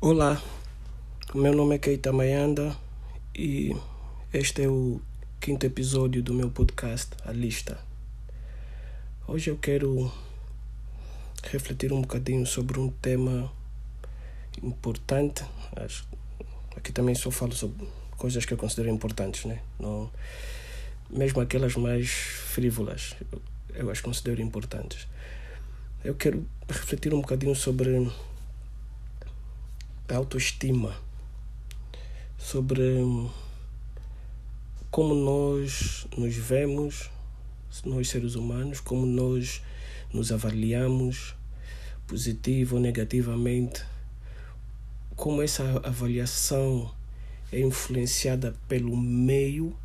Olá, meu nome é Keita Mayanda e este é o quinto episódio do meu podcast, A Lista. Hoje eu quero refletir um bocadinho sobre um tema importante. Aqui também só falo sobre coisas que eu considero importantes, né? Não, mesmo aquelas mais frívolas, eu as considero importantes. Eu quero refletir um bocadinho sobre autoestima, sobre como nós nos vemos, nós seres humanos, como nós nos avaliamos, positivo ou negativamente, como essa avaliação é influenciada pelo meio,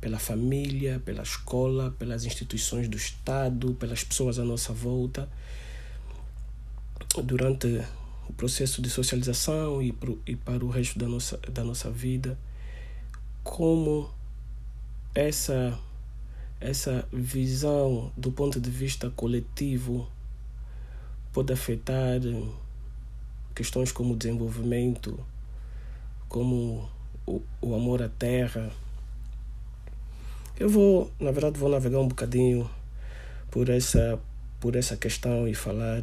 pela família, pela escola, pelas instituições do Estado, pelas pessoas à nossa volta. Durante o processo de socialização e, pro, e para o resto da nossa, da nossa vida, como essa, essa visão do ponto de vista coletivo pode afetar questões como o desenvolvimento, como o, o amor à terra. Eu vou, na verdade, vou navegar um bocadinho por essa, por essa questão e falar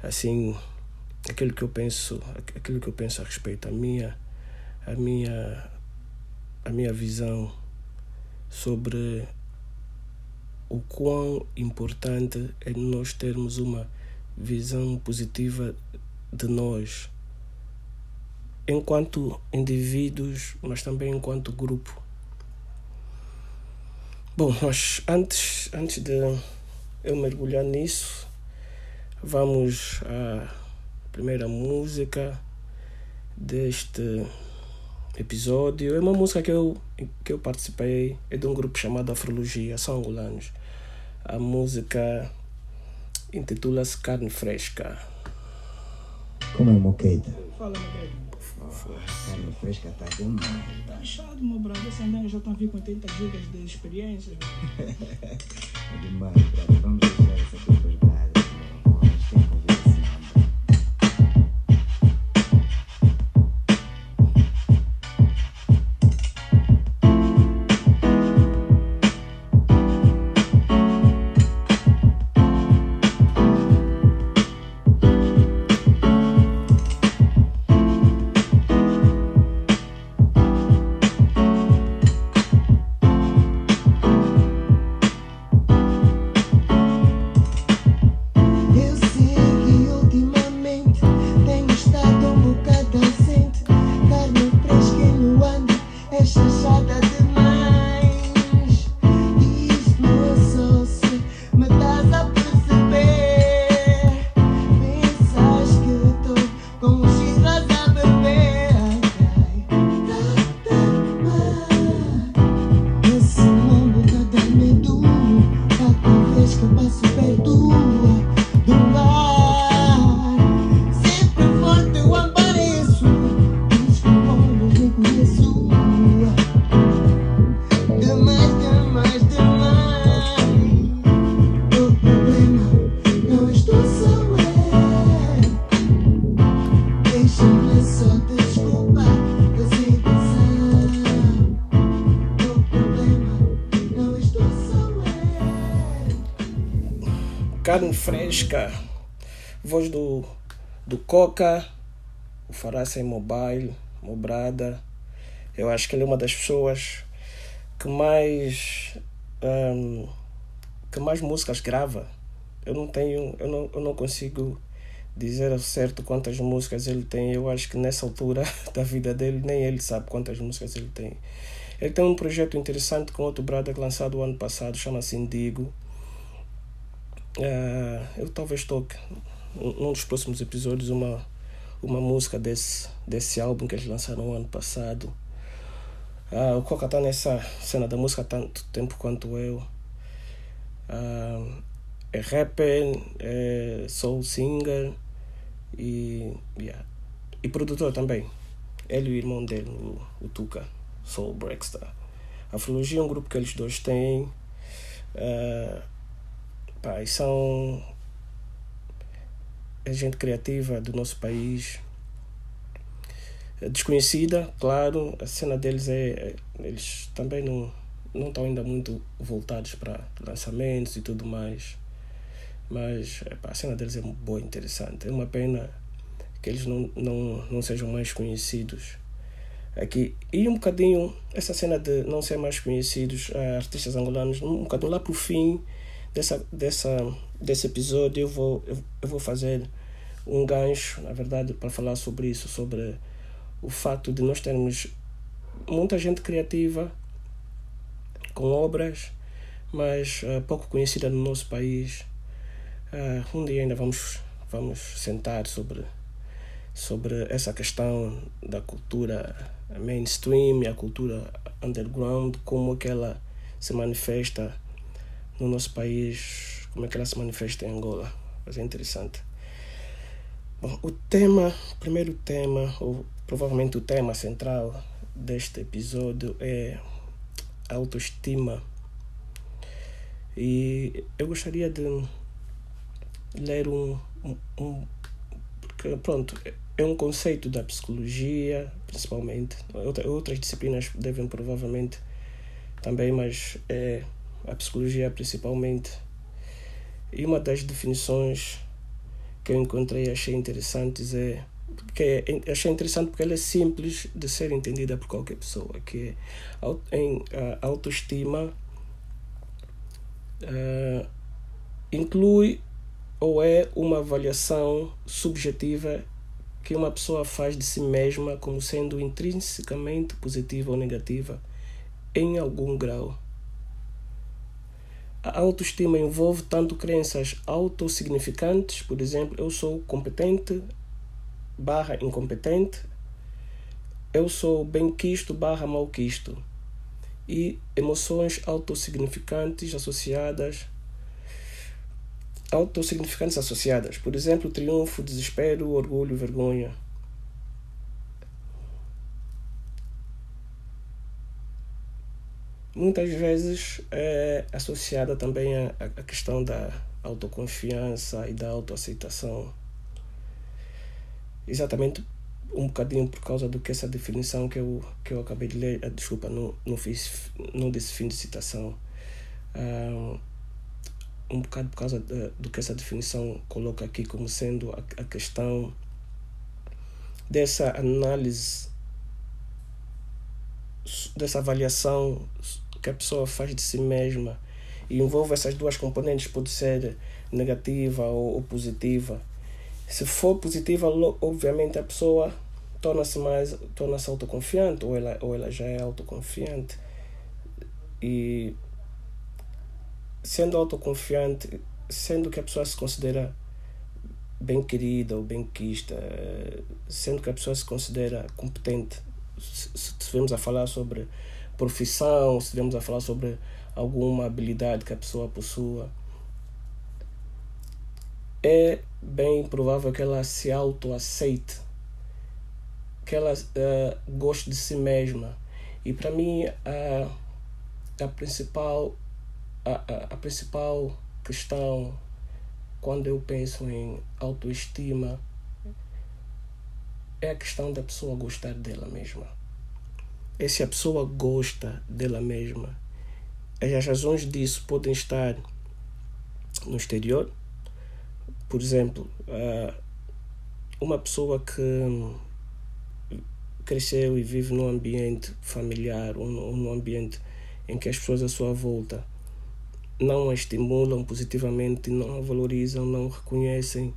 assim aquilo que eu penso, aquilo que eu penso a respeito, a minha, a minha, a minha visão sobre o quão importante é nós termos uma visão positiva de nós, enquanto indivíduos, mas também enquanto grupo. Bom, mas antes, antes de eu mergulhar nisso, vamos a primeira música deste episódio. É uma música que eu, que eu participei, é de um grupo chamado Afrologia, são angolanos. A música intitula-se Carne Fresca. Como é, Moqueita? Fala, brother. Carne fresca tá demais. Tá achado, meu brother. Esse andando já estão a vir com 80 gigas de experiência. É demais, brother. Vamos deixar essa aqui Fresca, voz do, do Coca, o Fará em Mobile, Mobrada. Eu acho que ele é uma das pessoas que mais hum, que mais músicas grava. Eu não tenho, eu não, eu não consigo dizer ao certo quantas músicas ele tem. Eu acho que nessa altura da vida dele nem ele sabe quantas músicas ele tem. Ele tem um projeto interessante com outro brother lançado o ano passado, chama-se Indigo. Ah, eu talvez toque num dos próximos episódios uma, uma música desse, desse álbum que eles lançaram no ano passado. Ah, o Coca está nessa cena da música há tanto tempo quanto eu. Ah, é rapper, é soul singer e, yeah, e produtor também. Ele e o irmão dele, o, o Tuca, Soul Breakstar. A Afrologia é um grupo que eles dois têm. Ah, pá, são é gente criativa do nosso país desconhecida, claro, a cena deles é, é eles também não não estão ainda muito voltados para lançamentos e tudo mais. Mas a cena deles é boa interessante. É uma pena que eles não, não, não sejam mais conhecidos aqui. E um bocadinho, essa cena de não ser mais conhecidos, uh, artistas angolanos, um bocadinho lá para o fim dessa, dessa, desse episódio, eu vou, eu, eu vou fazer um gancho, na verdade, para falar sobre isso, sobre o fato de nós termos muita gente criativa com obras, mas uh, pouco conhecida no nosso país. Uh, um dia ainda vamos, vamos sentar sobre, sobre essa questão da cultura mainstream e a cultura underground, como que ela se manifesta no nosso país, como é que ela se manifesta em Angola. Mas é interessante. Bom, o tema, o primeiro tema, ou provavelmente o tema central deste episódio é autoestima. E eu gostaria de ler um, um, um porque pronto, é um conceito da psicologia, principalmente. Outras disciplinas devem provavelmente também, mas é a psicologia principalmente. E uma das definições que eu encontrei e achei interessantes é que é, achei interessante porque ela é simples de ser entendida por qualquer pessoa, que é em a autoestima uh, inclui ou é uma avaliação subjetiva que uma pessoa faz de si mesma como sendo intrinsecamente positiva ou negativa em algum grau. A autoestima envolve tanto crenças autossignificantes, por exemplo, eu sou competente, barra incompetente, eu sou bem quisto barra mal quisto e emoções autossignificantes associadas autossignificantes associadas, por exemplo, triunfo, desespero, orgulho, vergonha. Muitas vezes é associada também à questão da autoconfiança e da autoaceitação. Exatamente um bocadinho por causa do que essa definição que eu, que eu acabei de ler, desculpa, não, não, fiz, não desse fim de citação, um, um bocado por causa de, do que essa definição coloca aqui como sendo a, a questão dessa análise, dessa avaliação que a pessoa faz de si mesma e envolve essas duas componentes, pode ser negativa ou, ou positiva se for positiva, obviamente a pessoa torna-se mais torna-se autoconfiante ou ela, ou ela já é autoconfiante. E sendo autoconfiante, sendo que a pessoa se considera bem querida ou bem quista, sendo que a pessoa se considera competente, se estivermos a falar sobre profissão, se estivermos a falar sobre alguma habilidade que a pessoa possua, é bem provável que ela se autoaceite, que ela uh, goste de si mesma. E para mim, a, a, principal, a, a, a principal questão quando eu penso em autoestima é a questão da pessoa gostar dela mesma. E se a pessoa gosta dela mesma, as razões disso podem estar no exterior, por exemplo, ah, uma pessoa que cresceu e vive num ambiente familiar ou num ambiente em que as pessoas à sua volta não a estimulam positivamente, não a valorizam, não reconhecem,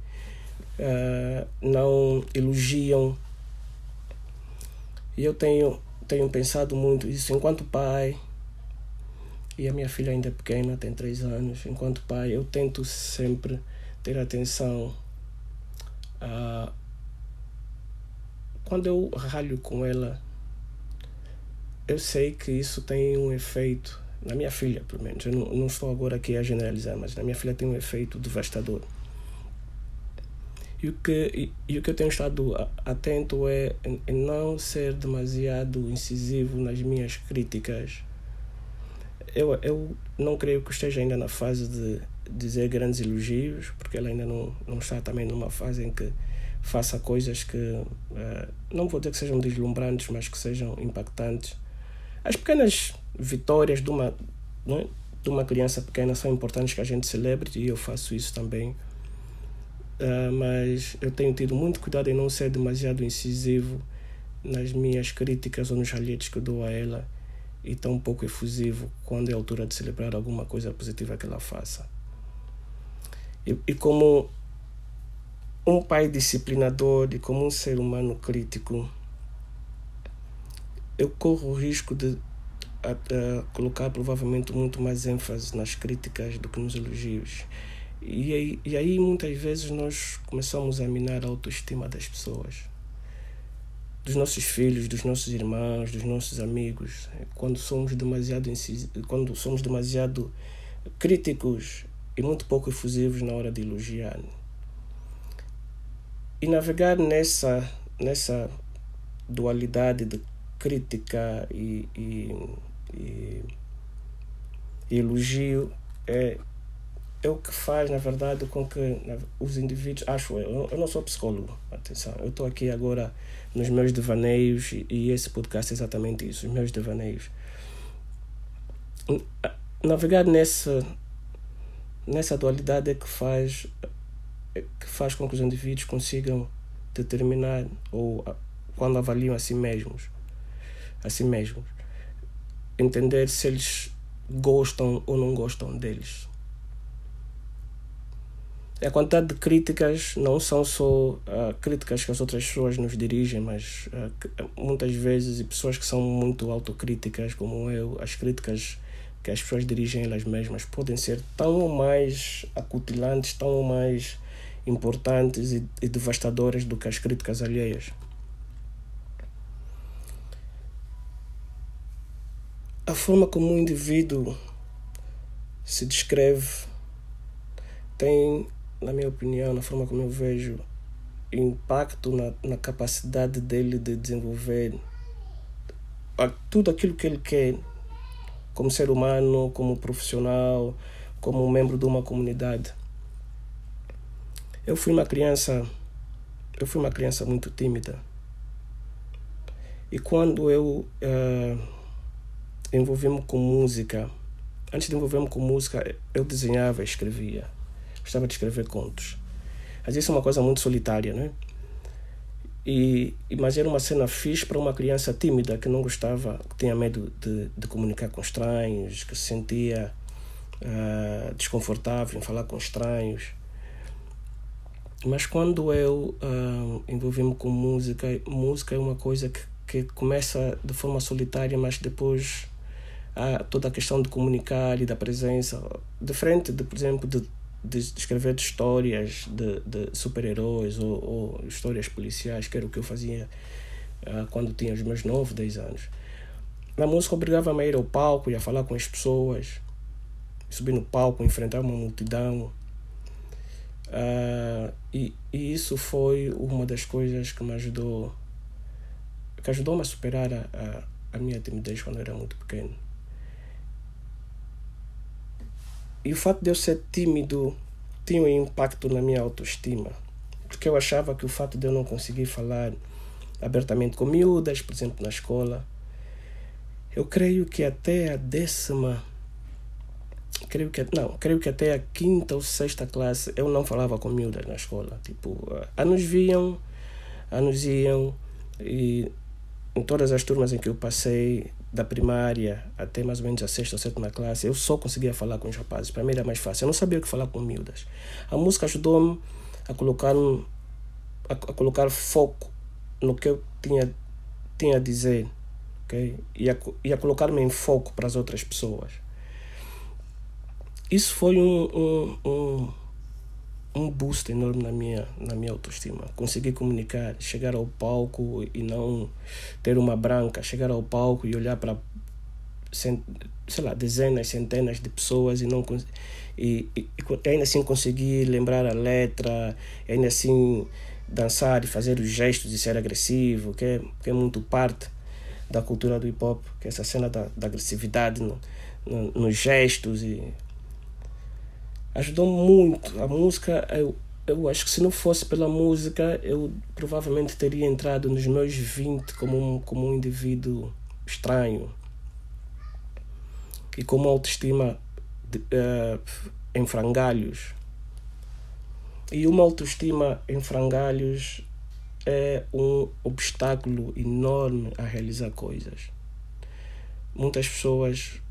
ah, não elogiam. E eu tenho, tenho pensado muito isso enquanto pai, e a minha filha ainda é pequena, tem três anos, enquanto pai eu tento sempre ter atenção a quando eu ralho com ela, eu sei que isso tem um efeito, na minha filha pelo menos, eu não, não estou agora aqui a generalizar, mas na minha filha tem um efeito devastador. E o que, e, o que eu tenho estado atento é não ser demasiado incisivo nas minhas críticas. Eu, eu não creio que esteja ainda na fase de dizer grandes elogios, porque ela ainda não, não está também numa fase em que faça coisas que, uh, não vou dizer que sejam deslumbrantes, mas que sejam impactantes. As pequenas vitórias de uma, é? de uma criança pequena são importantes que a gente celebre e eu faço isso também. Uh, mas eu tenho tido muito cuidado em não ser demasiado incisivo nas minhas críticas ou nos ralhetes que eu dou a ela e tão pouco efusivo quando é a altura de celebrar alguma coisa positiva que ela faça. E, e como um pai disciplinador e como um ser humano crítico, eu corro o risco de a, a colocar provavelmente muito mais ênfase nas críticas do que nos elogios. E aí, e aí muitas vezes nós começamos a minar a autoestima das pessoas, dos nossos filhos, dos nossos irmãos, dos nossos amigos. Quando somos demasiado quando somos demasiado críticos e muito pouco efusivos na hora de elogiar. E navegar nessa nessa dualidade de crítica e, e, e, elogio é é o que faz, na verdade, com que os indivíduos. Acho eu, eu não sou psicólogo, atenção. Eu estou aqui agora nos meus devaneios e esse podcast é exatamente isso, os meus devaneios. Navegar nessa, nessa dualidade é que faz, é que faz com que os indivíduos consigam determinar ou quando avaliam a si mesmos, a si mesmos, entender se eles gostam ou não gostam deles a quantidade de críticas não são só uh, críticas que as outras pessoas nos dirigem, mas uh, muitas vezes, e pessoas que são muito autocríticas, como eu, as críticas que as pessoas dirigem elas mesmas podem ser tão mais acutilantes, tão mais importantes e, e devastadoras do que as críticas alheias. A forma como um indivíduo se descreve tem na minha opinião, na forma como eu vejo, impacto na, na capacidade dele de desenvolver tudo aquilo que ele quer como ser humano, como profissional, como membro de uma comunidade. Eu fui uma criança, eu fui uma criança muito tímida. E quando eu uh, envolvi-me com música, antes de envolver-me com música, eu desenhava, escrevia gostava de escrever contos. Mas isso é uma coisa muito solitária, né? E, mas era uma cena fixe para uma criança tímida que não gostava, que tinha medo de, de comunicar com estranhos, que se sentia uh, desconfortável em falar com estranhos. Mas quando eu uh, envolvi-me com música, música é uma coisa que, que começa de forma solitária, mas depois há toda a questão de comunicar e da presença, diferente, de, por exemplo, de de escrever histórias de, de super-heróis ou, ou, histórias policiais, que era o que eu fazia uh, quando tinha os meus 9, 10 anos. A música obrigava-me a ir ao palco e a falar com as pessoas, subir no palco, enfrentar uma multidão. Uh, e, e isso foi uma das coisas que me ajudou, que ajudou-me a superar a, a, a minha timidez quando eu era muito pequeno. E o fato de eu ser tímido tinha um impacto na minha autoestima. Porque eu achava que o fato de eu não conseguir falar abertamente com miúdas, por exemplo, na escola, eu creio que até a décima creio que não creio que até a quinta ou sexta classe eu não falava com miúdas na escola tipo a nos viam a nos iam e em todas as turmas em que eu passei da primária até mais ou menos a sexta ou sétima classe, eu só conseguia falar com os rapazes. Para mim era mais fácil. Eu não sabia o que falar com miúdas. A música ajudou-me a colocar, um, a, a, colocar foco no que eu tinha, tinha a dizer. Okay? E, a, e a colocar-me em foco para as outras pessoas. Isso foi um, um, um um boost enorme na minha, na minha autoestima. Conseguir comunicar, chegar ao palco e não ter uma branca, chegar ao palco e olhar para sei lá, dezenas, centenas de pessoas e não e, e, e ainda assim conseguir lembrar a letra, ainda assim dançar e fazer os gestos e ser agressivo, que é, que é muito parte da cultura do hip hop, que é essa cena da, da agressividade no, no, nos gestos e ajudou muito. A música, eu, eu acho que se não fosse pela música, eu provavelmente teria entrado nos meus 20 como um, como um indivíduo estranho e com uma autoestima de, uh, em frangalhos. E uma autoestima em frangalhos é um obstáculo enorme a realizar coisas. Muitas pessoas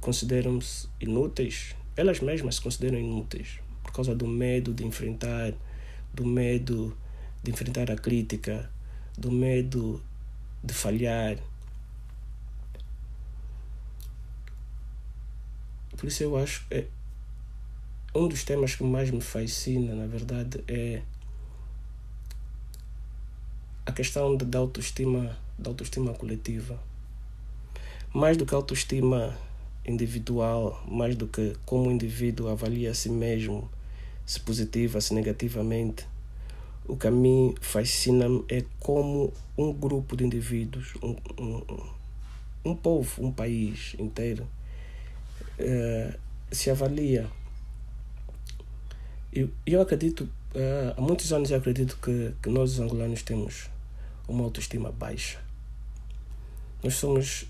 consideram-se inúteis, elas mesmas se consideram inúteis por causa do medo de enfrentar, do medo de enfrentar a crítica, do medo de falhar. Por isso eu acho que é um dos temas que mais me fascina, na verdade, é a questão da autoestima, da autoestima coletiva. Mais do que a autoestima individual, mais do que como o indivíduo avalia a si mesmo, se positiva, se negativamente, o que a mim fascina é como um grupo de indivíduos, um, um, um povo, um país inteiro, uh, se avalia. Eu, eu acredito, uh, há muitos anos eu acredito que, que nós os angolanos temos uma autoestima baixa. Nós somos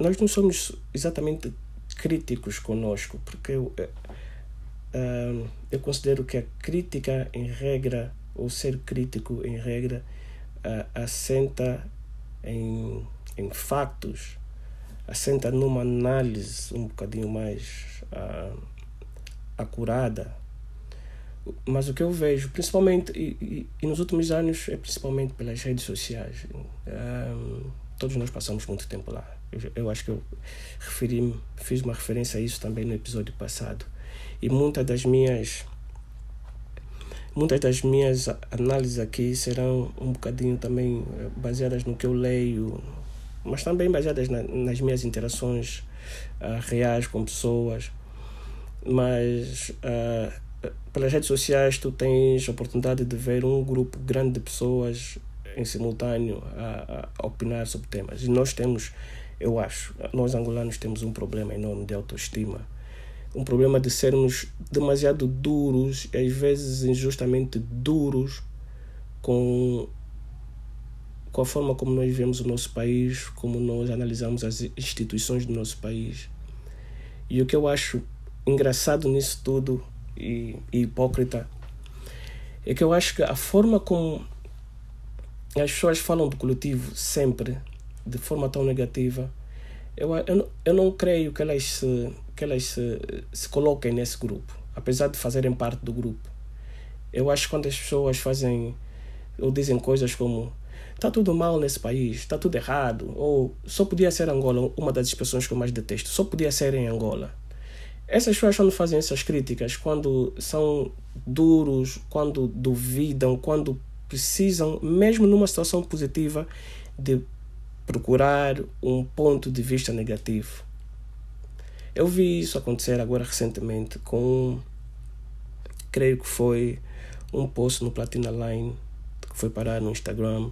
nós não somos exatamente críticos conosco, porque eu, uh, eu considero que a crítica, em regra, ou ser crítico, em regra, uh, assenta em, em factos, assenta numa análise um bocadinho mais uh, acurada. Mas o que eu vejo, principalmente, e, e, e, nos últimos anos, é principalmente pelas redes sociais. Um, todos nós passamos muito tempo lá eu, acho que eu referi fiz uma referência a isso também no episódio passado. E muitas das minhas muitas das minhas análises aqui serão um bocadinho também eh, baseadas no que eu leio, mas também baseadas na, nas minhas interações uh, reais com pessoas. Mas uh, pelas redes sociais tu tens a oportunidade de ver um grupo grande de pessoas em simultâneo a, a opinar sobre temas. E nós temos eu acho. Nós angolanos temos um problema enorme de autoestima. Um problema de sermos demasiado duros, às vezes injustamente duros, com, com a forma como nós vemos o nosso país, como nós analisamos as instituições do nosso país. E o que eu acho engraçado nisso tudo e, e hipócrita é que eu acho que a forma como as pessoas falam do coletivo sempre de forma tão negativa, eu, eu, eu não creio que elas, se, que elas se, se coloquem nesse grupo, apesar de fazerem parte do grupo. Eu acho que quando as pessoas fazem ou dizem coisas como está tudo mal nesse país, está tudo errado, ou só podia ser Angola, uma das expressões que eu mais detesto, só podia ser em Angola. Essas pessoas quando fazem essas críticas, quando são duros, quando duvidam, quando precisam, mesmo numa situação positiva, de procurar um ponto de vista negativo. Eu vi isso acontecer agora recentemente com, creio que foi um post no Platina Line que foi parar no Instagram,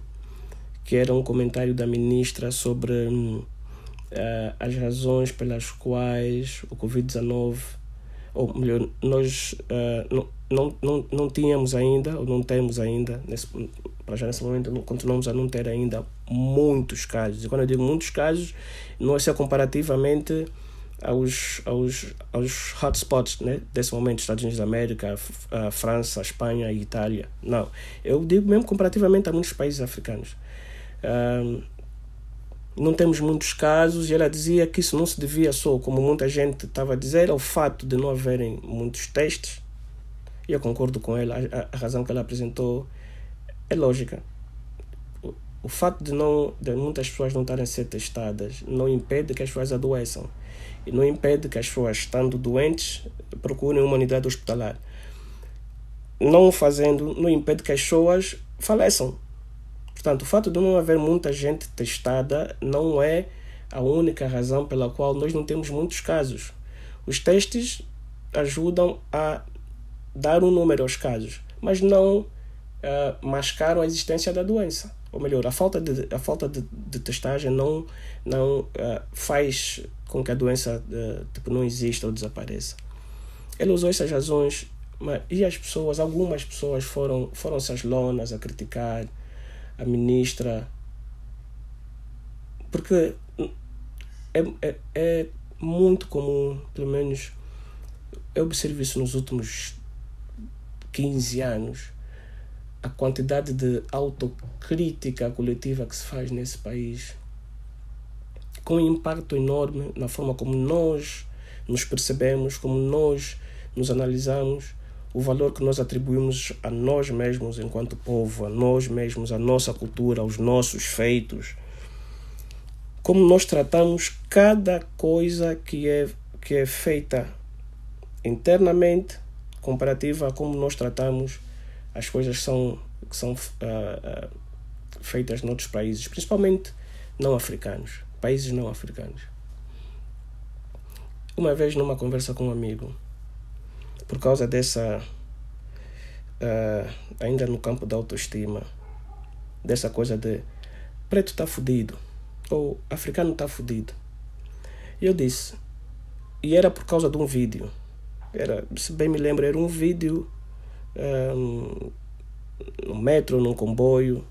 que era um comentário da ministra sobre uh, as razões pelas quais o Covid-19, ou melhor, nós uh, não, não, não, não tínhamos ainda, ou não temos ainda, nesse, para já nesse momento não, continuamos a não ter ainda muitos casos. E quando eu digo muitos casos, não é só comparativamente aos, aos, aos hotspots né, desse momento, Estados Unidos da América, a França, a Espanha e Itália. Não, eu digo mesmo comparativamente a muitos países africanos. Não temos muitos casos e ela dizia que isso não se devia só, como muita gente estava a dizer, ao fato de não haverem muitos testes. E eu concordo com ela, a, a razão que ela apresentou é lógica. O, fato de, não, de muitas pessoas não estarem a ser testadas não impede que as pessoas adoeçam. E não impede que as pessoas, estando doentes, procurem uma unidade hospitalar. Não fazendo, não impede que as pessoas faleçam. Portanto, o fato de não haver muita gente testada não é a única razão pela qual nós não temos muitos casos. Os testes ajudam a dar um número aos casos, mas não uh, mascaram a existência da doença. Ou melhor, a falta de, a falta de, de testagem não, não uh, faz com que a doença uh, tipo, não exista ou desapareça. ele usou essas razões mas, e as pessoas, algumas pessoas foram, foram-se lonas a criticar a ministra. Porque é, é, é muito comum, pelo menos eu observo isso nos últimos 15 anos, a quantidade de autocrítica coletiva que se faz nesse país, com um impacto enorme na forma como nós nos percebemos, como nós nos analisamos, o valor que nós atribuímos a nós mesmos enquanto povo, a nós mesmos, a nossa cultura, aos nossos feitos, como nós tratamos cada coisa que é, que é feita internamente comparativa a como nós tratamos as coisas que são, que são uh, uh, feitas noutros países, principalmente não africanos, países não africanos. Uma vez numa conversa com um amigo, por causa dessa, uh, ainda no campo da autoestima, dessa coisa de preto está fudido, ou africano está fudido. E eu disse, e era por causa de um vídeo era, se bem me lembro, era um vídeo um, no metro, num comboio,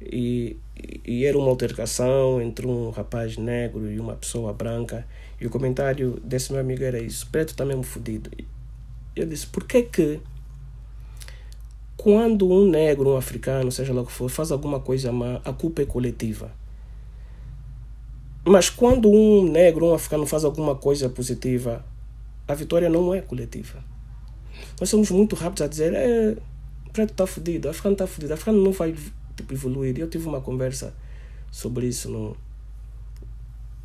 e, e era uma altercação entre um rapaz negro e uma pessoa branca. E o comentário desse meu amigo era isso: preto está mesmo fodido. Eu disse: por que que quando um negro, um africano, seja lá o que for, faz alguma coisa má, a culpa é coletiva? Mas quando um negro, um africano faz alguma coisa positiva, a vitória não é coletiva. Nós somos muito rápidos a dizer: é, preto está fodido, o africano está fodido, o africano não vai tipo, evoluir. Eu tive uma conversa sobre isso no,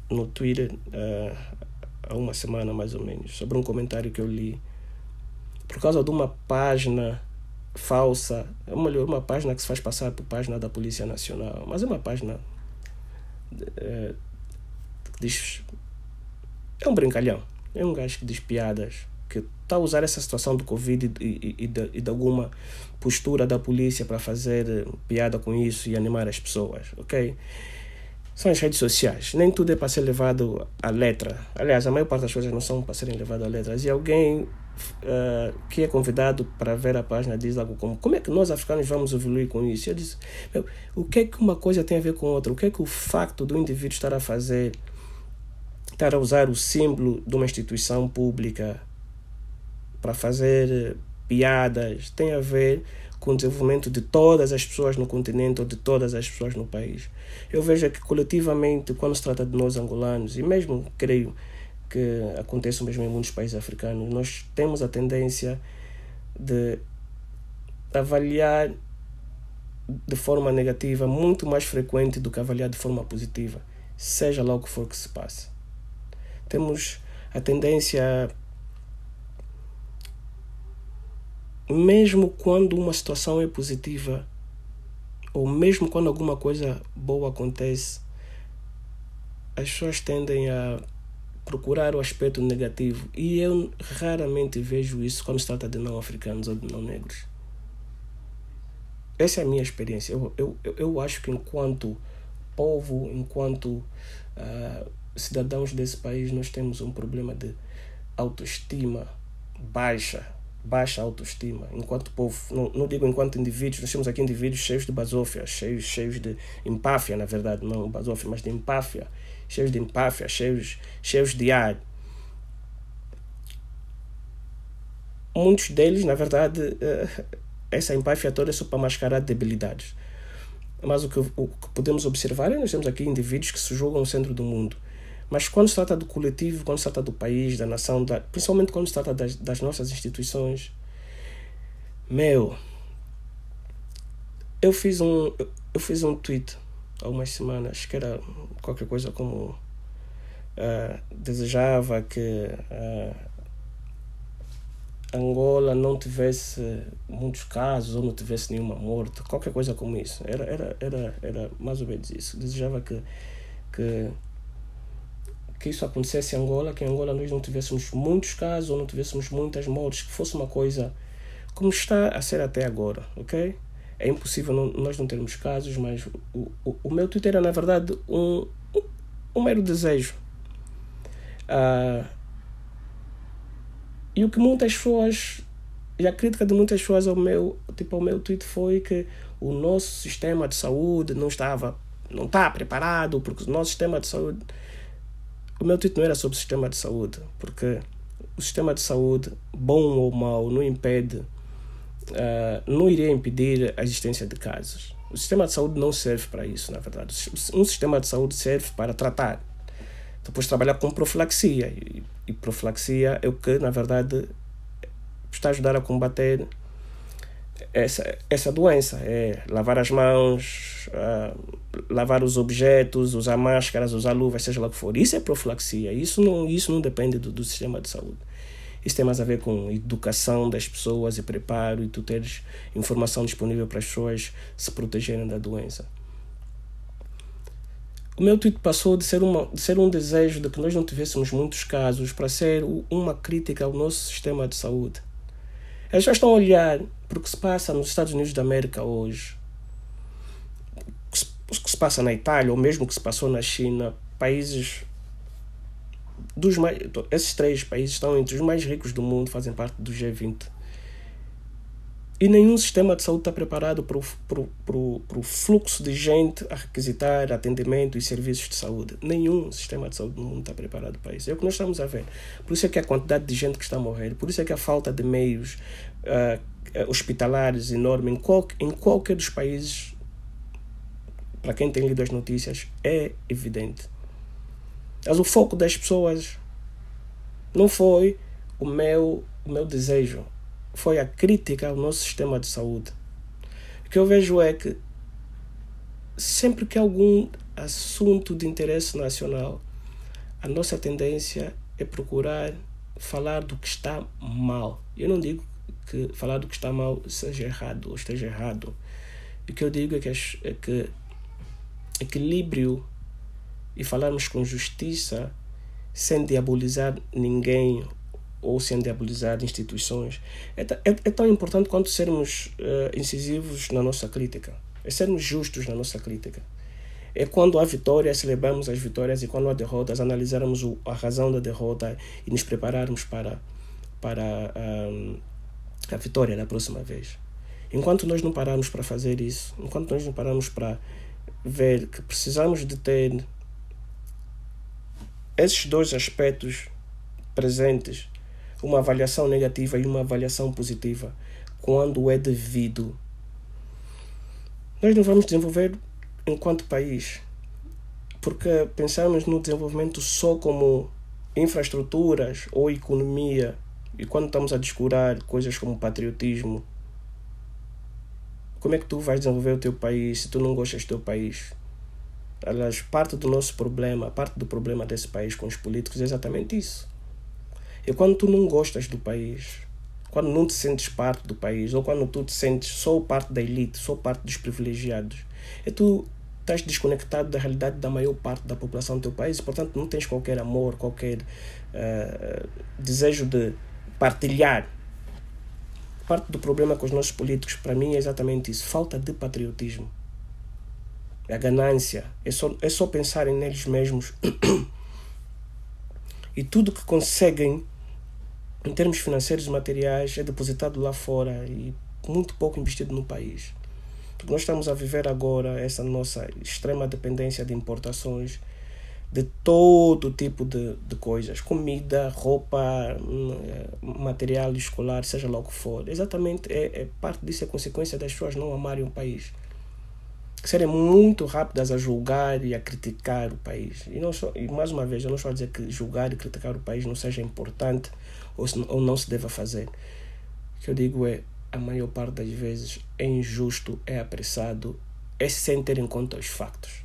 no Twitter uh, há uma semana mais ou menos, sobre um comentário que eu li. Por causa de uma página falsa, ou melhor, uma página que se faz passar por página da Polícia Nacional, mas é uma página uh, que diz. É um brincalhão. É um gajo que diz piadas, que está a usar essa situação do Covid e, e, e, de, e de alguma postura da polícia para fazer eh, piada com isso e animar as pessoas, ok? São as redes sociais. Nem tudo é para ser levado à letra. Aliás, a maior parte das coisas não são para serem levadas à letra. E alguém que é convidado para ver a página diz algo como: Como é que nós africanos vamos evoluir com isso? Eu disse: O que é que uma coisa tem a ver com outra? O que é que o facto do indivíduo estar a fazer estar a usar o símbolo de uma instituição pública para fazer eh, piadas tem a ver com o desenvolvimento de todas as pessoas no continente ou de todas as pessoas no país. Eu vejo que coletivamente, quando se trata de nós angolanos, e mesmo creio que acontece mesmo em muitos países africanos, nós temos a tendência de avaliar de forma negativa muito mais frequente do que avaliar de forma positiva, seja lá o que for que se passe. Temos a tendência, mesmo quando uma situação é positiva, ou mesmo quando alguma coisa boa acontece, as pessoas tendem a procurar o aspecto negativo. E eu raramente vejo isso quando se trata de não africanos ou de não negros. Essa é a minha experiência. Eu, eu, eu acho que enquanto povo, enquanto uh, cidadãos desse país nós temos um problema de autoestima baixa, baixa autoestima. Enquanto povo, não, não digo enquanto indivíduos, nós temos aqui indivíduos cheios de basófia, cheios, cheios de empáfia, na verdade, não basófia, mas de empáfia, cheios de empáfia, cheios, cheios de ar. Muitos deles, na verdade, eh, essa empáfia toda é só para mascarar debilidades. Mas o que, o que podemos observar é que nós temos aqui indivíduos que se julgam no centro do mundo mas quando se trata do coletivo, quando se trata do país, da nação, da, principalmente quando se trata das, das nossas instituições, meu, eu fiz um eu fiz um tweet há umas semanas que era qualquer coisa como uh, desejava que uh, Angola não tivesse muitos casos ou não tivesse nenhuma morte, qualquer coisa como isso. Era, era, era, era mais ou menos isso. Desejava que, que que isso acontecesse em Angola, que em Angola nós não tivéssemos muitos casos ou não tivéssemos muitas mortes, que fosse uma coisa como está a ser até agora, ok? É impossível não, nós não termos casos, mas o, o, o meu Twitter é, na verdade, um, um, um mero desejo. Uh, E o que muitas pessoas. E a crítica de muitas pessoas ao meu, tipo, ao meu tweet foi que o nosso sistema de saúde não estava. não está preparado, porque o nosso sistema de saúde. O meu tweet não era sobre o sistema de saúde, porque o sistema de saúde, bom ou mau, não impede. Uh, não iria impedir a existência de casos. O sistema de saúde não serve para isso, na verdade. Um sistema de saúde serve para tratar. Depois trabalhar com profilaxia. E, e profilaxia é o que, na verdade, está a ajudar a combater essa, essa doença. É lavar as mãos, uh, lavar os objetos, usar máscaras, usar luvas, seja lá o que for. Isso é profilaxia. Isso não, isso não depende do, do sistema de saúde. Isso tem mais a ver com educação das pessoas e preparo e tu teres informação disponível para as pessoas se protegerem da doença. O meu tweet passou de ser, uma, de ser um desejo de que nós não tivéssemos muitos casos para ser uma crítica ao nosso sistema de saúde. Eles já estão a olhar para o que se passa nos Estados Unidos da América hoje, o que se passa na Itália, ou mesmo o que se passou na China, países dos mais, esses três países estão entre os mais ricos do mundo, fazem parte do G20. E nenhum sistema de saúde está preparado para o, fluxo de gente a requisitar atendimento e serviços de saúde. Nenhum sistema de saúde no mundo está preparado para isso. É o que nós estamos a ver. Por isso é que a quantidade de gente que está a morrer, por isso é que a falta de meios uh, hospitalares enorme em, qual, em qualquer dos países, para quem tem lido as notícias, é evidente. Mas o foco das pessoas não foi o meu, o meu desejo, foi a crítica ao nosso sistema de saúde. O que eu vejo é que sempre que algum assunto de interesse nacional, a nossa tendência é procurar falar do que está mal. Eu não digo que falar do que está mal seja errado ou esteja errado. O que eu digo é que, é que equilíbrio e falarmos com justiça sem diabolizar ninguém ou sem diabolizar instituições é, é, é tão importante quanto sermos uh, incisivos na nossa crítica, é sermos justos na nossa crítica. É quando há vitórias, celebramos as vitórias e quando há derrotas, analisarmos o, a razão da derrota e nos prepararmos para, para um, a vitória da próxima vez. Enquanto nós não pararmos para fazer isso, enquanto nós não pararmos para ver que precisamos de ter esses dois aspectos presentes, uma avaliação negativa e uma avaliação positiva, quando é devido, nós não vamos desenvolver enquanto país. Porque pensamos no desenvolvimento só como infraestruturas ou economia, e quando estamos a descurar coisas como patriotismo, como é que tu vais desenvolver o teu país se tu não gostas do teu país? Aliás, parte do nosso problema, parte do problema desse país com os políticos é exatamente isso. É quando tu não gostas do país, quando não te sentes parte do país, ou quando tu te sentes só parte da elite, só parte dos privilegiados, é tu estás desconectado da realidade da maior parte da população do teu país e, portanto, não tens qualquer amor, qualquer uh, desejo de partilhar. Parte do problema com os nossos políticos, para mim, é exatamente isso: falta de patriotismo a ganância, é só, é só pensarem neles mesmos. e tudo que conseguem, em termos financeiros e materiais, é depositado lá fora e muito pouco investido no país. Porque nós estamos a viver agora essa nossa extrema dependência de importações de todo tipo de, de coisas, comida, roupa, hum, é, material escolar, seja lá o que for. Exatamente, é, é parte disso, é consequência das pessoas não amarem o país serem muito rápidas a julgar e a criticar o país. E, não só, e mais uma vez, eu não estou a dizer que julgar e criticar o país não seja importante ou, se, ou não se deva fazer. O que eu digo é, a maior parte das vezes é injusto, é apressado, é sem ter em conta os factos.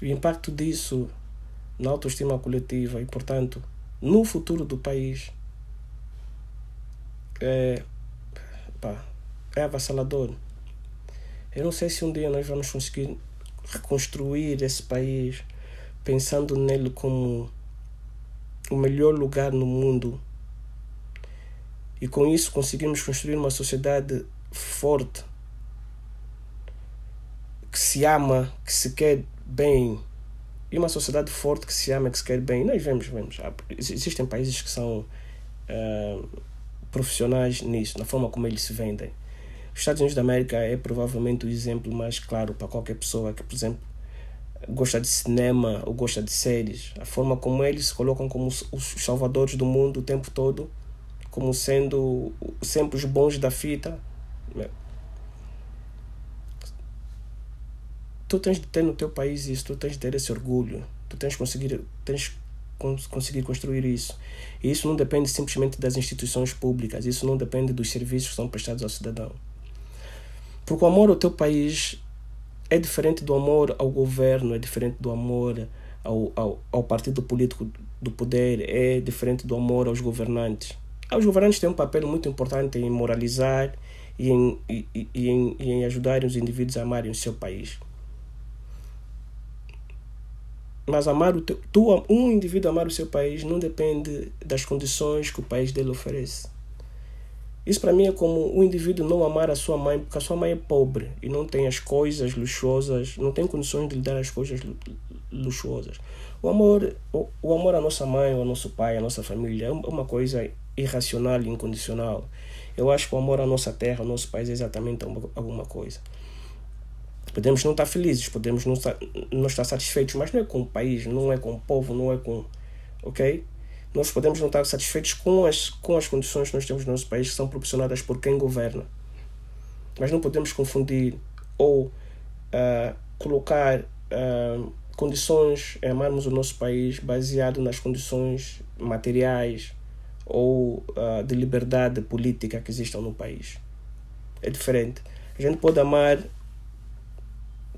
O impacto disso na autoestima coletiva e, portanto, no futuro do país é, pá, é avassalador. Eu não sei se um dia nós vamos conseguir reconstruir esse país pensando nele como o melhor lugar no mundo. E com isso conseguimos construir uma sociedade forte, que se ama, que se quer bem e uma sociedade forte que se ama, que se quer bem. Nós vemos, vemos. Existem países que são ah, profissionais nisso, na forma como eles se vendem. Os Estados Unidos da América é provavelmente o exemplo mais claro para qualquer pessoa que, por exemplo, gosta de cinema ou gosta de séries. A forma como eles se colocam como os salvadores do mundo o tempo todo, como sendo sempre os bons da fita. Tu tens de ter no teu país isso, tu tens de ter esse orgulho, tu tens de conseguir, tens conseguir construir isso. E isso não depende simplesmente das instituições públicas, isso não depende dos serviços que são prestados ao cidadão. Porque o amor ao teu país é diferente do amor ao governo, é diferente do amor ao, ao, ao partido político do poder, é diferente do amor aos governantes. Os governantes têm um papel muito importante em moralizar e em, e, e- e em, e em ajudar os indivíduos a amarem o seu país. Mas amar o teu, tu, um indivíduo amar o seu país não depende das condições que o país dele oferece. Isso para mim é como o indivíduo não amar a sua mãe, porque a sua mãe é pobre e não tem as coisas luxuosas, não tem condições de lhe dar as coisas lu- luxuosas. O amor, o, o amor à nossa mãe, ao nosso pai, à nossa família é um- uma coisa irracional e incondicional. Eu acho que o amor à nossa terra, ao nosso país é exatamente uma- alguma coisa. Podemos não estar felizes, podemos não estar, não estar satisfeitos, mas não é com o país, não é com o povo, não é com. Ok? Nós podemos não estar satisfeitos com as, com as condições que nós temos no nosso país, que são proporcionadas por quem governa. Mas não podemos confundir ou ah, colocar ah, condições amarmos o nosso país baseado nas condições materiais ou ah, de liberdade política que existam no país. É diferente. A gente pode amar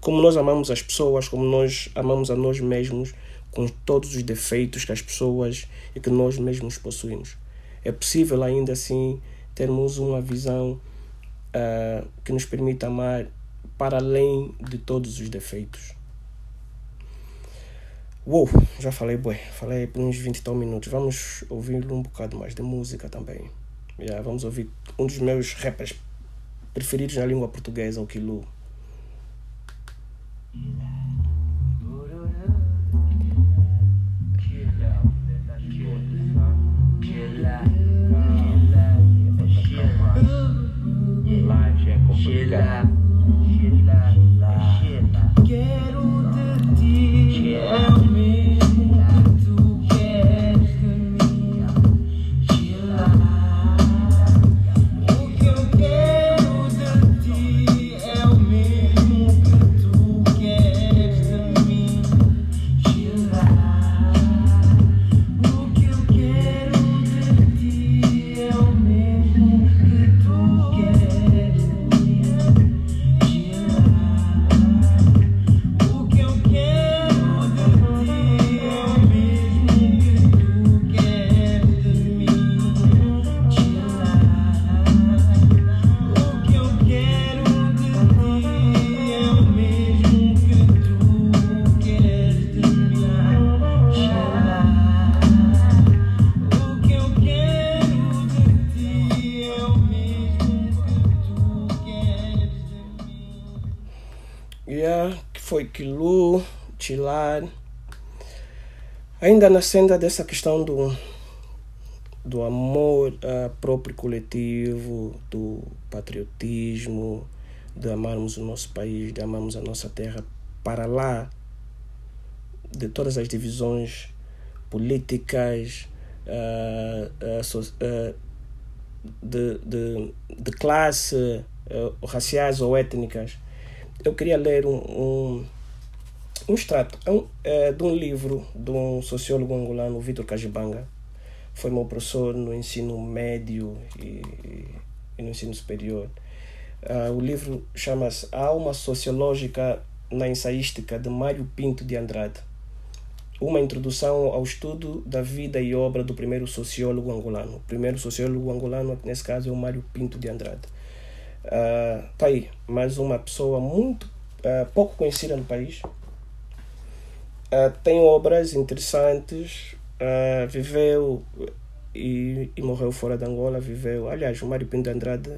como nós amamos as pessoas, como nós amamos a nós mesmos, com todos os defeitos que as pessoas e que nós mesmos possuímos. É possível ainda assim termos uma visão ah, que nos permita amar para além de todos os defeitos. Uou, já falei, bué, falei por uns 20 e tal minutos. Vamos ouvir um bocado mais de música também. Yeah, vamos ouvir um dos meus rappers preferidos na língua portuguesa, o Kilu. Quero Ainda na senda dessa questão do, do amor ah, próprio coletivo, do patriotismo, de amarmos o nosso país, de amarmos a nossa terra, para lá de todas as divisões políticas, so- ah, de, de, de classe, raciais ou étnicas. Eu queria ler um, um, um extrato é é, de um livro de um sociólogo angolano, Vitor Cajibanga. Foi meu professor no ensino médio e, e no ensino superior. Ah, o livro chama-se A Alma Sociológica na Ensaística, de Mário Pinto de Andrade. Uma introdução ao estudo da vida e obra do primeiro sociólogo angolano. O primeiro sociólogo angolano, nesse caso, é o Mário Pinto de Andrade. Ah, tá aí, mais uma pessoa muito ah, pouco conhecida no país. Ah, tem obras interessantes. ah, viveu e, e morreu fora de Angola. Viveu, aliás, o Mário Pinto de Andrade,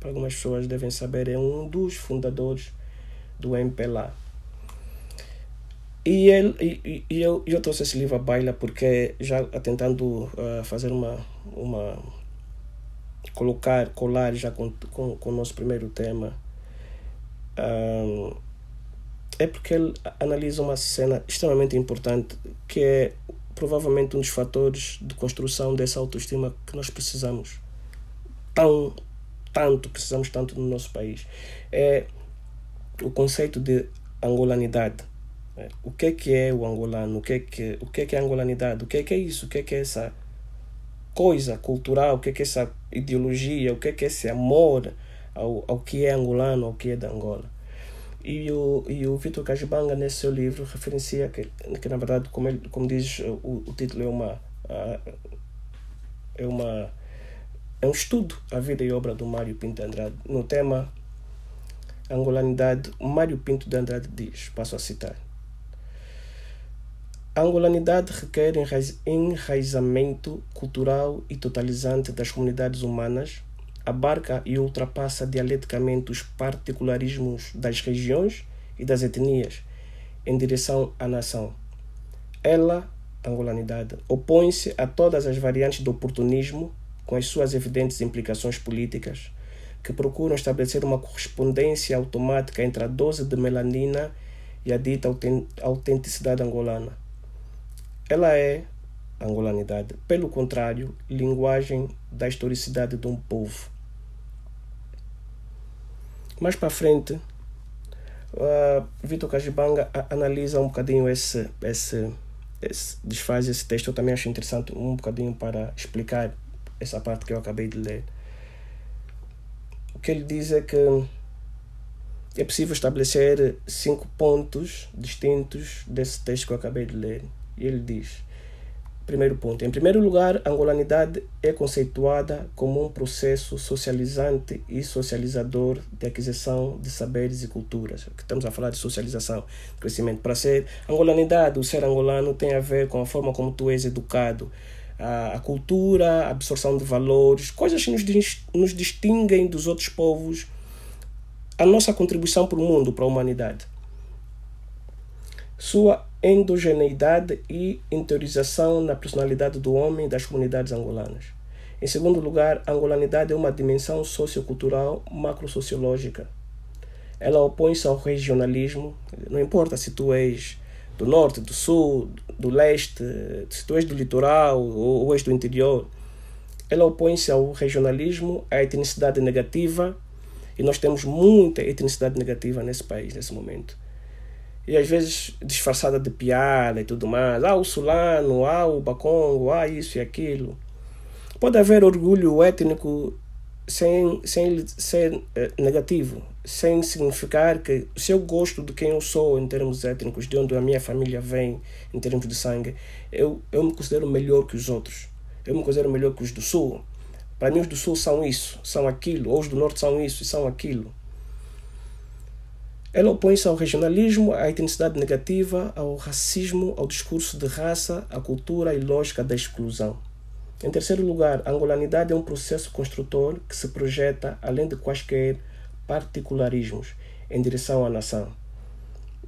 para algumas pessoas devem saber, é um dos fundadores do MPLA. E, ele, e, e eu, eu trouxe esse livro à baila porque já tentando uh, fazer uma, uma colocar, colar já com, com, com o nosso primeiro tema, é porque ele analisa uma cena extremamente importante que é provavelmente um dos fatores de construção dessa autoestima que nós precisamos tão tanto precisamos tanto no nosso país é o conceito de angolanidade o que é que é o angolano o que é que o que é que é a angolanidade o que é que é isso o que é que é essa coisa cultural o que é que é essa ideologia o que é que é esse amor ao, ao que é angolano ao que é da Angola e o, e o Vitor Cajibanga, nesse seu livro, referencia que, que na verdade, como, ele, como diz o, o título, é uma, é uma é um estudo a vida e obra do Mário Pinto de Andrade. No tema Angolanidade, Mário Pinto de Andrade diz, passo a citar, a angolanidade requer enraizamento cultural e totalizante das comunidades humanas abarca e ultrapassa dialeticamente os particularismos das regiões e das etnias em direção à nação. Ela, angolanidade, opõe-se a todas as variantes do oportunismo, com as suas evidentes implicações políticas, que procuram estabelecer uma correspondência automática entre a dose de melanina e a dita autenticidade angolana. Ela é, angolanidade, pelo contrário, linguagem da historicidade de um povo mais para frente, uh, Vitor Cajibanga analisa um bocadinho esse, esse, esse, desfaz esse texto. Eu também acho interessante um bocadinho para explicar essa parte que eu acabei de ler. O que ele diz é que é possível estabelecer cinco pontos distintos desse texto que eu acabei de ler. E ele diz: Primeiro ponto. Em primeiro lugar, a angolanidade é conceituada como um processo socializante e socializador de aquisição de saberes e culturas. Estamos a falar de socialização, crescimento. Para ser angolanidade, o ser angolano tem a ver com a forma como tu és educado, a, cultura, a absorção de valores, coisas que nos, nos distinguem dos outros povos, a nossa contribuição para o mundo, para a humanidade. Sua endogeneidade e interiorização na personalidade do homem e das comunidades angolanas. Em segundo lugar, a angolanidade é uma dimensão sociocultural macrosociológica. Ela opõe-se ao regionalismo, não importa se tu és do norte, do sul, do leste, se tu és do litoral ou, ou és do interior. Ela opõe-se ao regionalismo, à etnicidade negativa, e nós temos muita etnicidade negativa nesse país, nesse momento e às vezes disfarçada de piada e tudo mais. Ah, o Sulano, ah, o Bacongo, ah, isso e aquilo. Pode haver orgulho étnico sem, sem ser eh, negativo, sem significar que se eu gosto de quem eu sou em termos étnicos, de onde a minha família vem, em termos de sangue, eu, eu me considero melhor que os outros. Eu me considero melhor que os do Sul. Para mim, os do Sul são isso, são aquilo, ou os do Norte são isso e são aquilo. Ela opõe-se ao regionalismo, à etnicidade negativa, ao racismo, ao discurso de raça, à cultura e lógica da exclusão. Em terceiro lugar, a angolanidade é um processo construtor que se projeta além de quaisquer particularismos em direção à nação.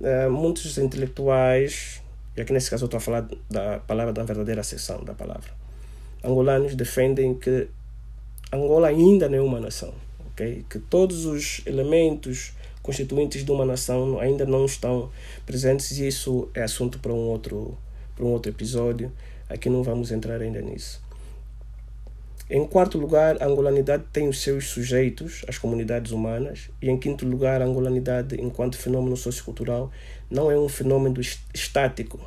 Uh, muitos intelectuais, e aqui nesse caso eu estou a falar da palavra da verdadeira acessão da palavra, angolanos defendem que Angola ainda não é uma nação, okay? que todos os elementos constituintes de uma nação ainda não estão presentes e isso é assunto para um outro, para um outro episódio. Aqui não vamos entrar ainda nisso. Em quarto lugar, a angolanidade tem os seus sujeitos, as comunidades humanas. E em quinto lugar, a angolanidade, enquanto fenômeno sociocultural, não é um fenômeno estático.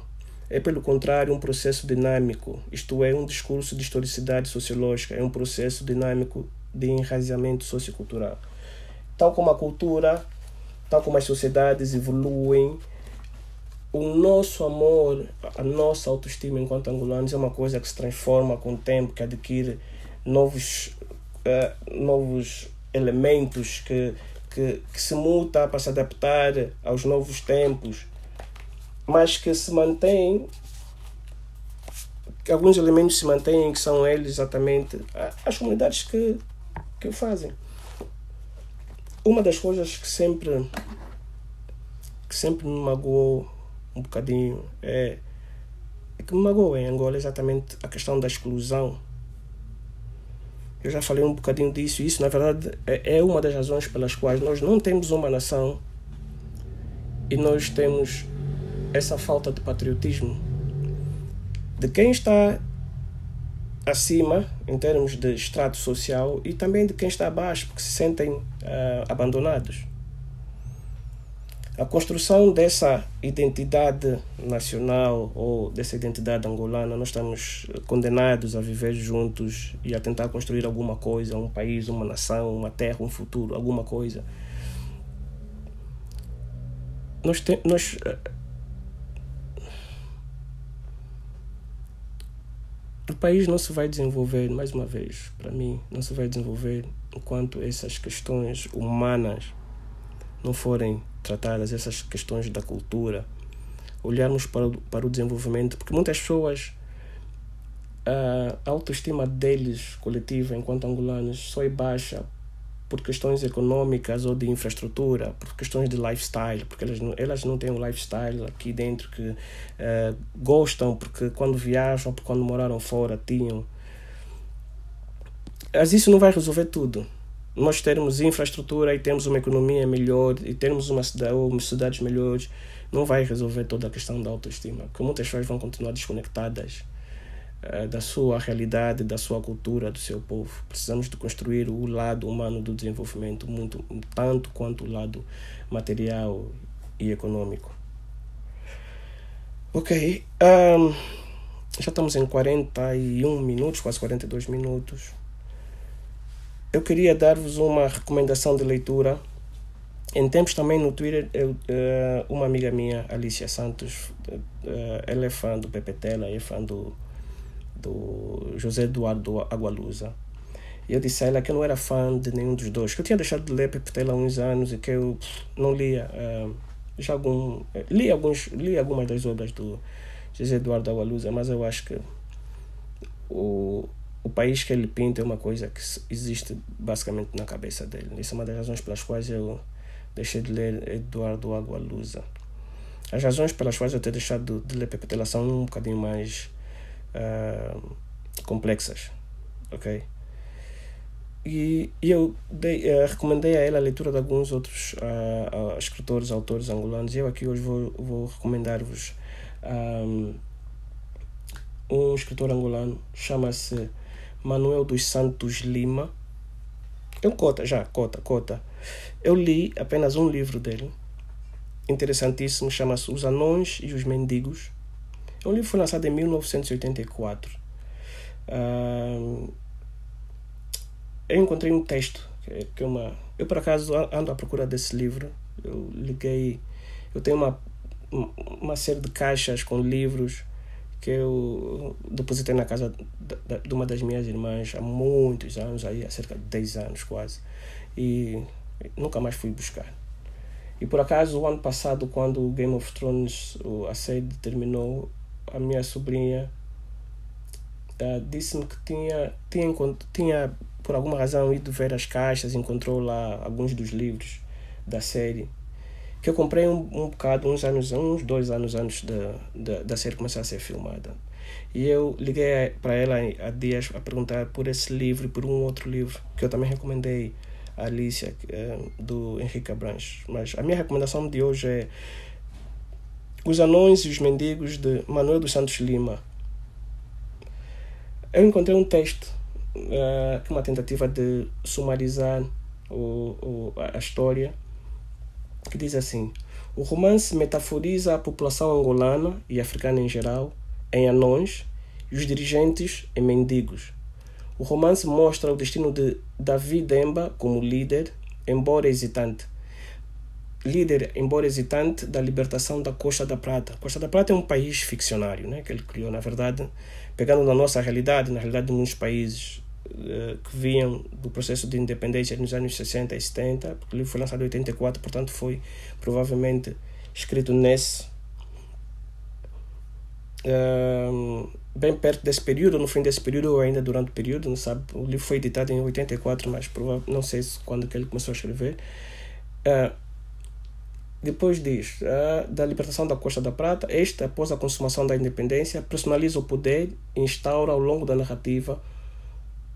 É, pelo contrário, um processo dinâmico, isto é, um discurso de historicidade sociológica, é um processo dinâmico de enraizamento sociocultural. Tal como a cultura, tal como as sociedades evoluem, o nosso amor, a nossa autoestima enquanto angolanos é uma coisa que se transforma com o tempo, que adquire novos, uh, novos elementos, que, que, que se muta para se adaptar aos novos tempos, mas que se mantém alguns elementos se mantêm, que são eles exatamente as comunidades que, que o fazem. Uma das coisas que sempre que sempre me magoou um bocadinho. É, é que me magoa em Angola exatamente a questão da exclusão. Eu já falei um bocadinho disso, e isso na verdade é é uma das razões pelas quais nós não temos uma nação e nós temos essa falta de patriotismo de quem está acima em termos de extrato social e também de quem está abaixo, porque se sentem ah, abandonados. A construção dessa identidade nacional ou dessa identidade angolana, nós estamos condenados a viver juntos e a tentar construir alguma coisa, um país, uma nação, uma terra, um futuro, alguma coisa. Nós, te, nós o país não se vai desenvolver, mais uma vez, para mim, não se vai desenvolver enquanto essas questões humanas não forem tratadas, essas questões da cultura, olharmos para, o- para o desenvolvimento, porque muitas pessoas, a autoestima deles, coletiva, enquanto angolanos, só é baixa por questões econômicas ou de infraestrutura, por questões de lifestyle, porque elas não, elas não têm um lifestyle aqui dentro que eh, gostam, porque quando viajam, porque quando moraram fora tinham. Mas isso não vai resolver tudo. Nós termos infraestrutura e temos uma economia melhor e termos uma cidade ou cidades melhores não vai resolver toda a questão da autoestima, porque muitas pessoas vão continuar desconectadas da sua realidade, da sua cultura, do seu povo. Precisamos de construir o lado humano do desenvolvimento, muito, tanto quanto o lado material e econômico. Ok, ahm, já estamos em 41 minutos, quase 42 minutos. Eu queria dar-vos uma recomendação de leitura. Em tempos também no Twitter, eu, eh, uma amiga minha, Alicia Santos, eh, ela é fã do PPT, ela é fã do, do José Eduardo Agualusa. E eu disse a ela que eu não era fã de nenhum dos dois, que eu tinha deixado de ler PPT há uns anos e que eu não lia. eh, já algum, eh, li, alguns, li algumas das obras do José Eduardo Agualusa, mas eu acho que o, o país que ele pinta é uma coisa que existe basicamente na cabeça dele. Isso é uma das razões pelas quais eu deixei de ler Eduardo Agualusa. As razões pelas quais eu tenho deixado de ler Pepe Tela são um bocadinho mais ah, complexas, ok? E, e eu dei, eh, recomendei a ela a leitura de alguns outros ah, escritores, autores angolanos. E eu aqui hoje vou, vou recomendar-vos um, um escritor angolano, chama-se Manuel dos Santos Lima. É um cota, já, cota, cota. Eu li apenas um livro dele, interessantíssimo, chama-se Os Anões e os Mendigos. É um livro foi lançado em 1984. Ah, eu encontrei um texto, que é, é uma... Eu, por acaso, ando à procura desse livro. Eu liguei... Eu tenho uma, uma série de caixas com livros que eu depositei na casa de uma das minhas irmãs há muitos anos, aí, há cerca de 10 anos quase. E nunca mais fui buscar. E por acaso, o ano passado, quando o Game of Thrones, o- a série terminou, a minha sobrinha ah, disse-me que tinha, tinha, tinha, por alguma razão, ido ver as caixas, encontrou lá alguns dos livros da série que eu comprei um, um bocado, uns anos, uns dois anos antes da, da, da série começar a ser filmada. E eu liguei para ela há dias a perguntar por esse livro e por um outro livro que eu também recomendei a Alicia, eh, do Henrique Abranches. Mas a minha recomendação de hoje é Os Anões e os Mendigos, de Manuel dos Santos Lima. Eu encontrei um texto é uma tentativa de sumarizar o, o, a história que diz assim: o romance metaforiza a população angolana e africana em geral em anões e os dirigentes em mendigos. O romance mostra o destino de Davi Demba como líder, embora hesitante. Líder, embora hesitante, da libertação da Costa da Prata. Costa da Prata é um país ficcionário, né, que ele criou, na verdade, pegando na nossa realidade, na realidade de muitos países eh, que vinham do processo de independência nos anos 60 e 70, porque o livro foi lançado em 84, portanto foi provavelmente escrito nesse ehm, bem perto desse período, no fim desse período ou ainda durante o período, não sabe? O livro foi editado em 84, mas não sei se quando que ele começou a escrever. Eh, depois diz, ah, da libertação da Costa da Prata, esta, após a consumação da independência, personaliza o poder e instaura ao longo da narrativa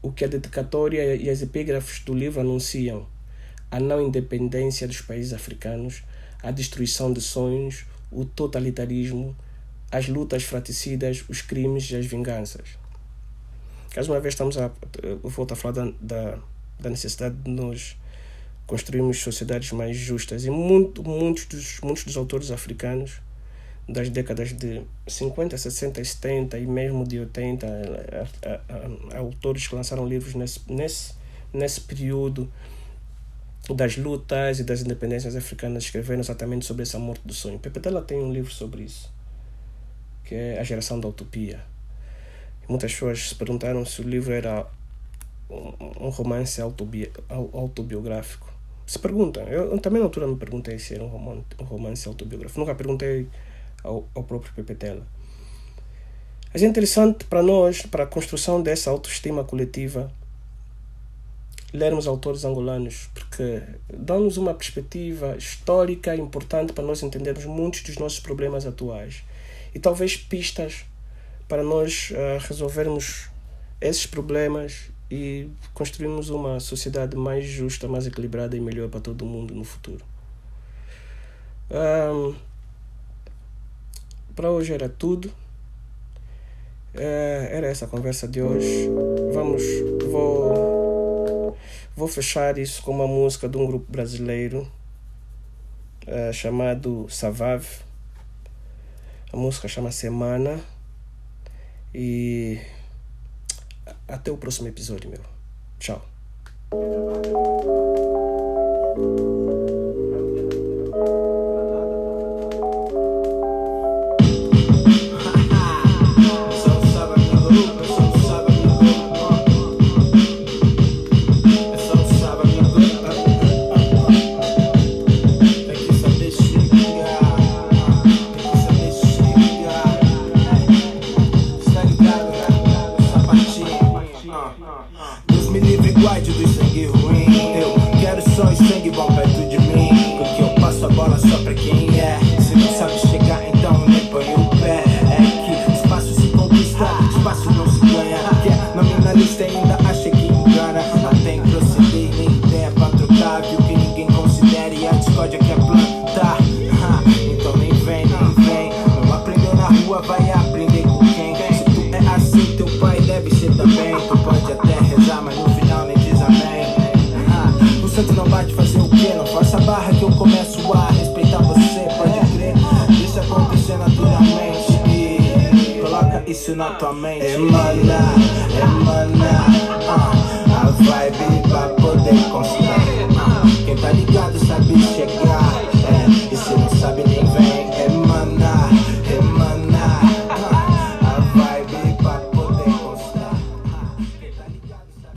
o que a dedicatória e as epígrafes do livro anunciam: a não independência dos países africanos, a destruição de sonhos, o totalitarismo, as lutas fratricidas, os crimes e as vinganças. Mais uma vez estamos a, eu volto a falar da, da, da necessidade de nós construirmos sociedades mais justas e muito, muitos, dos, muitos dos autores africanos das décadas de 50, 60 e 70 e mesmo de 80, a, a, a, autores que lançaram livros nesse, nesse, nesse período das lutas e das independências africanas escreveram exatamente sobre essa morte do sonho. Pepe Tela tem um livro sobre isso, que é A Geração da Utopia. Muitas pessoas se perguntaram se o livro era um romance autobi autobiográfico. Se perguntam. Eu, também na altura me perguntei se era um romance, um romance autobiográfico. Nunca perguntei ao, ao próprio Pepe Tela. Mas é interessante para nós, para a construção dessa autoestima coletiva, lermos autores angolanos, porque dão-nos uma perspectiva histórica importante para nós entendermos muitos dos nossos problemas atuais e talvez pistas para nós uh, resolvermos esses problemas e construirmos uma sociedade mais justa, mais equilibrada e melhor para todo mundo no futuro. Um, para hoje era tudo. Uh, era essa a conversa de hoje. Vamos, vou Vou fechar isso com uma música de um grupo brasileiro uh, chamado Savave. A música chama Semana. E até o próximo episódio, meu. Tchau. Naturalmente. Emanar, emanar, uh, a vibe pra poder conseguir.